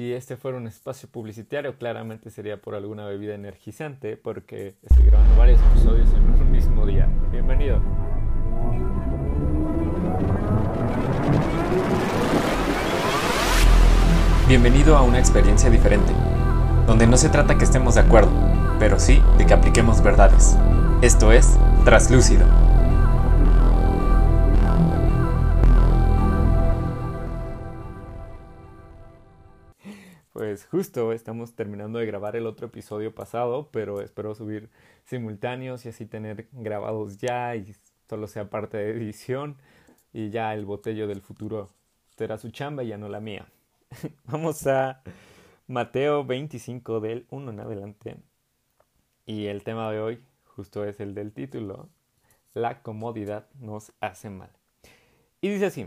Si este fuera un espacio publicitario, claramente sería por alguna bebida energizante, porque estoy grabando varios episodios en un mismo día. Bienvenido. Bienvenido a una experiencia diferente, donde no se trata que estemos de acuerdo, pero sí de que apliquemos verdades. Esto es Traslúcido. Pues justo estamos terminando de grabar el otro episodio pasado, pero espero subir simultáneos y así tener grabados ya y solo sea parte de edición y ya el botello del futuro será su chamba y ya no la mía. Vamos a Mateo 25 del 1 en adelante. Y el tema de hoy justo es el del título, La comodidad nos hace mal. Y dice así,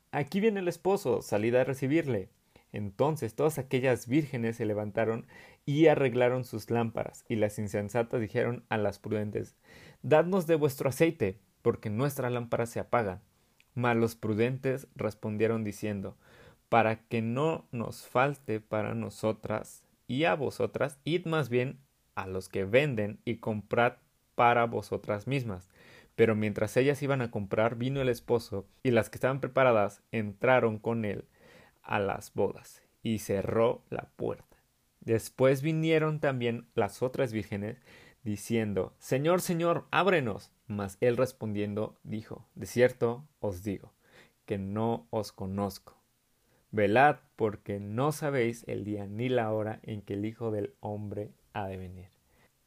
Aquí viene el esposo, salid a recibirle. Entonces todas aquellas vírgenes se levantaron y arreglaron sus lámparas, y las insensatas dijeron a las prudentes Dadnos de vuestro aceite, porque nuestra lámpara se apaga. Mas los prudentes respondieron diciendo Para que no nos falte para nosotras y a vosotras, id más bien a los que venden y comprad para vosotras mismas. Pero mientras ellas iban a comprar, vino el esposo, y las que estaban preparadas entraron con él a las bodas, y cerró la puerta. Después vinieron también las otras vírgenes, diciendo Señor, Señor, ábrenos. Mas él respondiendo dijo De cierto os digo, que no os conozco. Velad, porque no sabéis el día ni la hora en que el Hijo del Hombre ha de venir.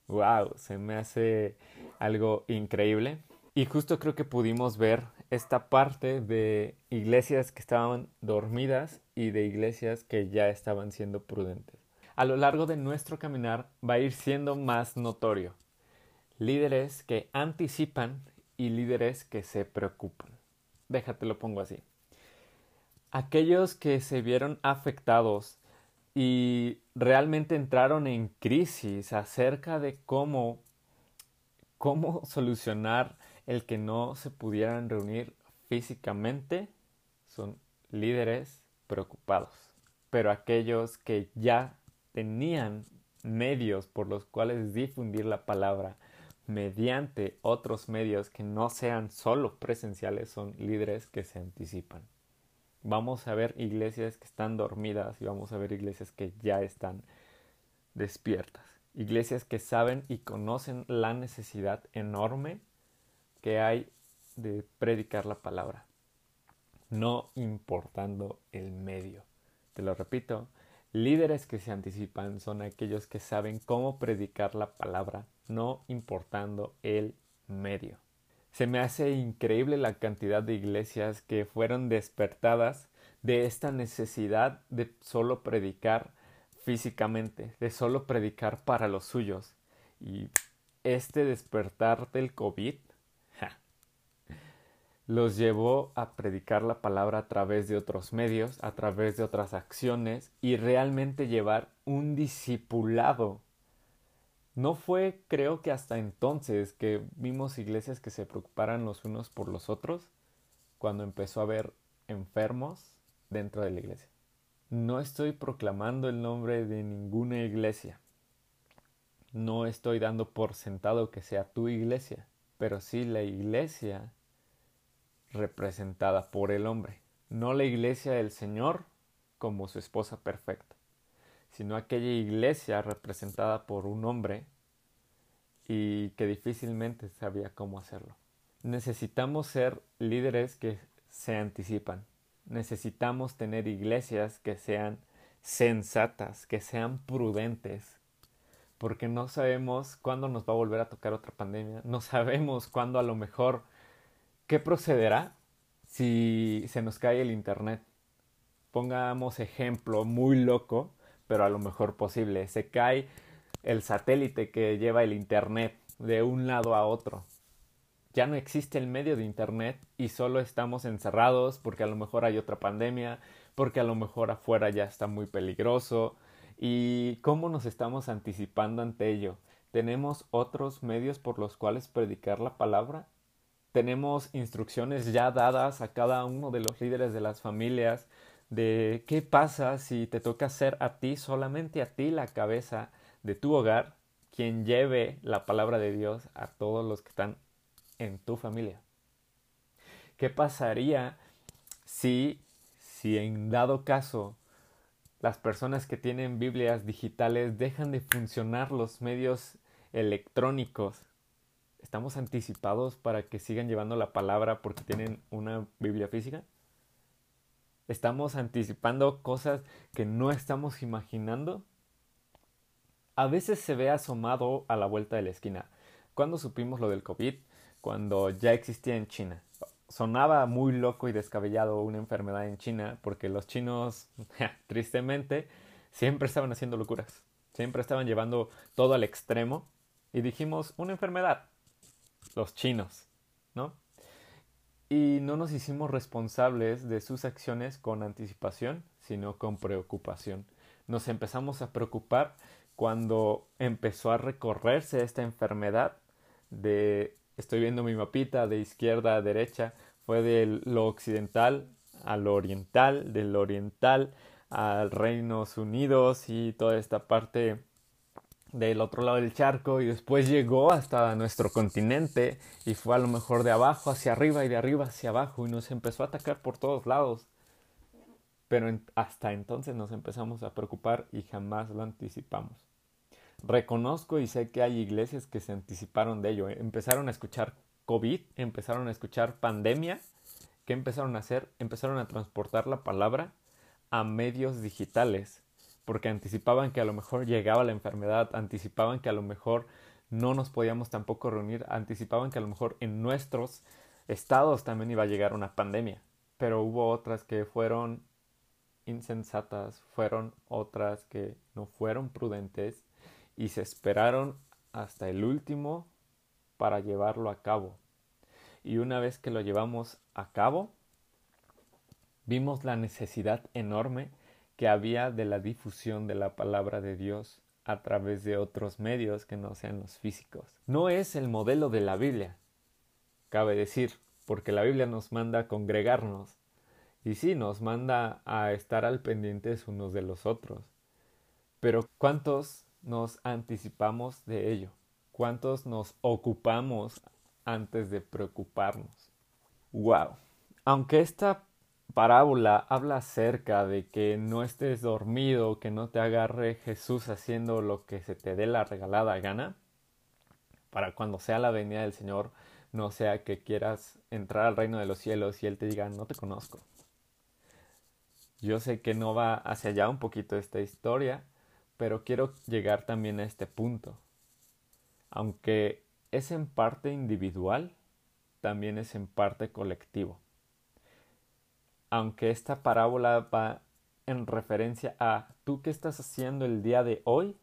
Wow, se me hace algo increíble. Y justo creo que pudimos ver esta parte de iglesias que estaban dormidas y de iglesias que ya estaban siendo prudentes. A lo largo de nuestro caminar va a ir siendo más notorio. Líderes que anticipan y líderes que se preocupan. Déjate lo pongo así. Aquellos que se vieron afectados y realmente entraron en crisis acerca de cómo cómo solucionar el que no se pudieran reunir físicamente son líderes preocupados. Pero aquellos que ya tenían medios por los cuales difundir la palabra mediante otros medios que no sean solo presenciales son líderes que se anticipan. Vamos a ver iglesias que están dormidas y vamos a ver iglesias que ya están despiertas. Iglesias que saben y conocen la necesidad enorme que hay de predicar la palabra, no importando el medio. Te lo repito, líderes que se anticipan son aquellos que saben cómo predicar la palabra, no importando el medio. Se me hace increíble la cantidad de iglesias que fueron despertadas de esta necesidad de solo predicar físicamente, de solo predicar para los suyos. Y este despertar del COVID los llevó a predicar la palabra a través de otros medios, a través de otras acciones y realmente llevar un discipulado. No fue, creo que hasta entonces, que vimos iglesias que se preocuparan los unos por los otros, cuando empezó a haber enfermos dentro de la iglesia. No estoy proclamando el nombre de ninguna iglesia. No estoy dando por sentado que sea tu iglesia, pero sí la iglesia representada por el hombre, no la iglesia del Señor como su esposa perfecta, sino aquella iglesia representada por un hombre y que difícilmente sabía cómo hacerlo. Necesitamos ser líderes que se anticipan. Necesitamos tener iglesias que sean sensatas, que sean prudentes, porque no sabemos cuándo nos va a volver a tocar otra pandemia, no sabemos cuándo a lo mejor ¿Qué procederá si se nos cae el Internet? Pongamos ejemplo muy loco, pero a lo mejor posible. Se cae el satélite que lleva el Internet de un lado a otro. Ya no existe el medio de Internet y solo estamos encerrados porque a lo mejor hay otra pandemia, porque a lo mejor afuera ya está muy peligroso. ¿Y cómo nos estamos anticipando ante ello? ¿Tenemos otros medios por los cuales predicar la palabra? ¿Tenemos instrucciones ya dadas a cada uno de los líderes de las familias de qué pasa si te toca ser a ti, solamente a ti, la cabeza de tu hogar, quien lleve la palabra de Dios a todos los que están en tu familia? ¿Qué pasaría si, si en dado caso las personas que tienen Biblias digitales dejan de funcionar los medios electrónicos? ¿Estamos anticipados para que sigan llevando la palabra porque tienen una Biblia física? ¿Estamos anticipando cosas que no estamos imaginando? A veces se ve asomado a la vuelta de la esquina. Cuando supimos lo del COVID, cuando ya existía en China. Sonaba muy loco y descabellado una enfermedad en China porque los chinos, tristemente, siempre estaban haciendo locuras. Siempre estaban llevando todo al extremo. Y dijimos, una enfermedad. Los chinos, ¿no? Y no nos hicimos responsables de sus acciones con anticipación, sino con preocupación. Nos empezamos a preocupar cuando empezó a recorrerse esta enfermedad de estoy viendo mi mapita de izquierda a derecha, fue de lo occidental a lo oriental, del oriental al Reinos Unidos y toda esta parte del otro lado del charco y después llegó hasta nuestro continente y fue a lo mejor de abajo hacia arriba y de arriba hacia abajo y nos empezó a atacar por todos lados. Pero hasta entonces nos empezamos a preocupar y jamás lo anticipamos. Reconozco y sé que hay iglesias que se anticiparon de ello. Empezaron a escuchar COVID, empezaron a escuchar pandemia. ¿Qué empezaron a hacer? Empezaron a transportar la palabra a medios digitales porque anticipaban que a lo mejor llegaba la enfermedad, anticipaban que a lo mejor no nos podíamos tampoco reunir, anticipaban que a lo mejor en nuestros estados también iba a llegar una pandemia, pero hubo otras que fueron insensatas, fueron otras que no fueron prudentes y se esperaron hasta el último para llevarlo a cabo. Y una vez que lo llevamos a cabo, vimos la necesidad enorme que había de la difusión de la palabra de Dios a través de otros medios que no sean los físicos. No es el modelo de la Biblia, cabe decir, porque la Biblia nos manda a congregarnos y sí, nos manda a estar al pendientes unos de los otros. Pero ¿cuántos nos anticipamos de ello? ¿Cuántos nos ocupamos antes de preocuparnos? ¡Wow! Aunque esta parábola habla acerca de que no estés dormido, que no te agarre Jesús haciendo lo que se te dé la regalada gana, para cuando sea la venida del Señor, no sea que quieras entrar al reino de los cielos y Él te diga, no te conozco. Yo sé que no va hacia allá un poquito esta historia, pero quiero llegar también a este punto. Aunque es en parte individual, también es en parte colectivo aunque esta parábola va en referencia a tú que estás haciendo el día de hoy,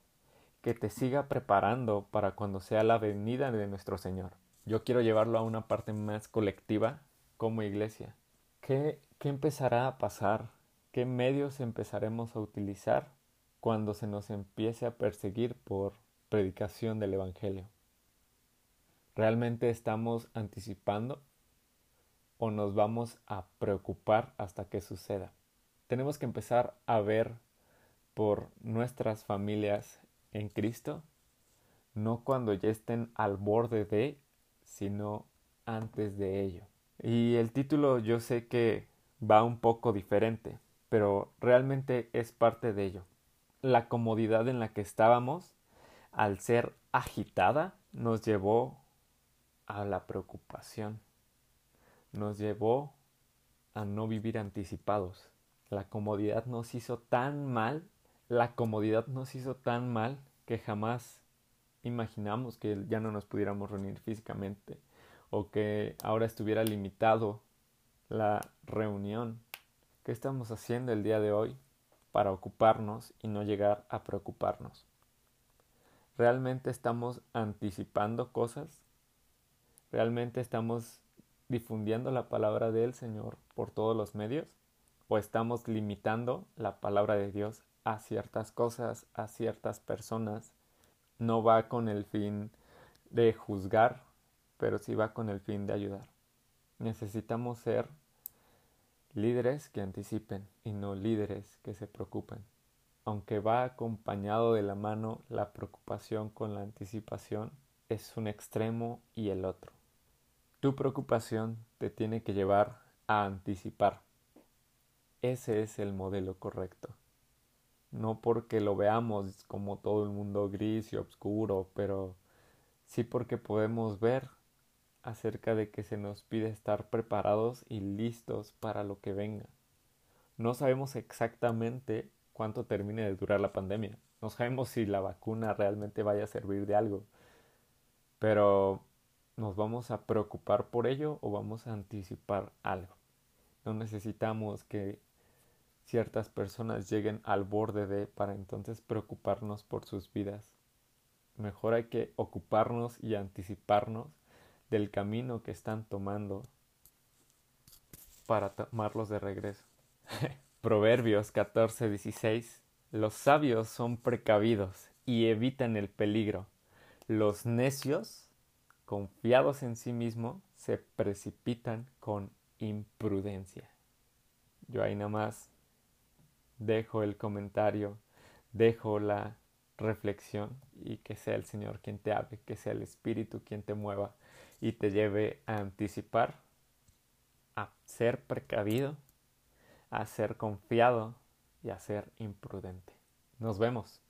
que te siga preparando para cuando sea la venida de nuestro Señor. Yo quiero llevarlo a una parte más colectiva como iglesia. ¿Qué, qué empezará a pasar? ¿Qué medios empezaremos a utilizar cuando se nos empiece a perseguir por predicación del Evangelio? ¿Realmente estamos anticipando o nos vamos a preocupar hasta que suceda. Tenemos que empezar a ver por nuestras familias en Cristo, no cuando ya estén al borde de, sino antes de ello. Y el título yo sé que va un poco diferente, pero realmente es parte de ello. La comodidad en la que estábamos, al ser agitada, nos llevó a la preocupación nos llevó a no vivir anticipados. La comodidad nos hizo tan mal, la comodidad nos hizo tan mal que jamás imaginamos que ya no nos pudiéramos reunir físicamente o que ahora estuviera limitado la reunión. ¿Qué estamos haciendo el día de hoy? para ocuparnos y no llegar a preocuparnos. ¿Realmente estamos anticipando cosas? ¿Realmente estamos difundiendo la palabra del Señor por todos los medios? ¿O estamos limitando la palabra de Dios a ciertas cosas, a ciertas personas? No va con el fin de juzgar, pero sí va con el fin de ayudar. Necesitamos ser líderes que anticipen y no líderes que se preocupen. Aunque va acompañado de la mano la preocupación con la anticipación, es un extremo y el otro. Tu preocupación te tiene que llevar a anticipar. Ese es el modelo correcto. No porque lo veamos como todo el mundo gris y oscuro, pero sí porque podemos ver acerca de que se nos pide estar preparados y listos para lo que venga. No sabemos exactamente cuánto termine de durar la pandemia. No sabemos si la vacuna realmente vaya a servir de algo. Pero ¿nos vamos a preocupar por ello o vamos a anticipar algo? No necesitamos que ciertas personas lleguen al borde de para entonces preocuparnos por sus vidas. Mejor hay que ocuparnos y anticiparnos del camino que están tomando para tomarlos de regreso. Proverbios 14:16 Los sabios son precavidos y evitan el peligro. Los necios, confiados en sí mismos, se precipitan con imprudencia. Yo ahí nada más dejo el comentario, dejo la reflexión y que sea el Señor quien te hable, que sea el Espíritu quien te mueva y te lleve a anticipar, a ser precavido, a ser confiado y a ser imprudente. Nos vemos.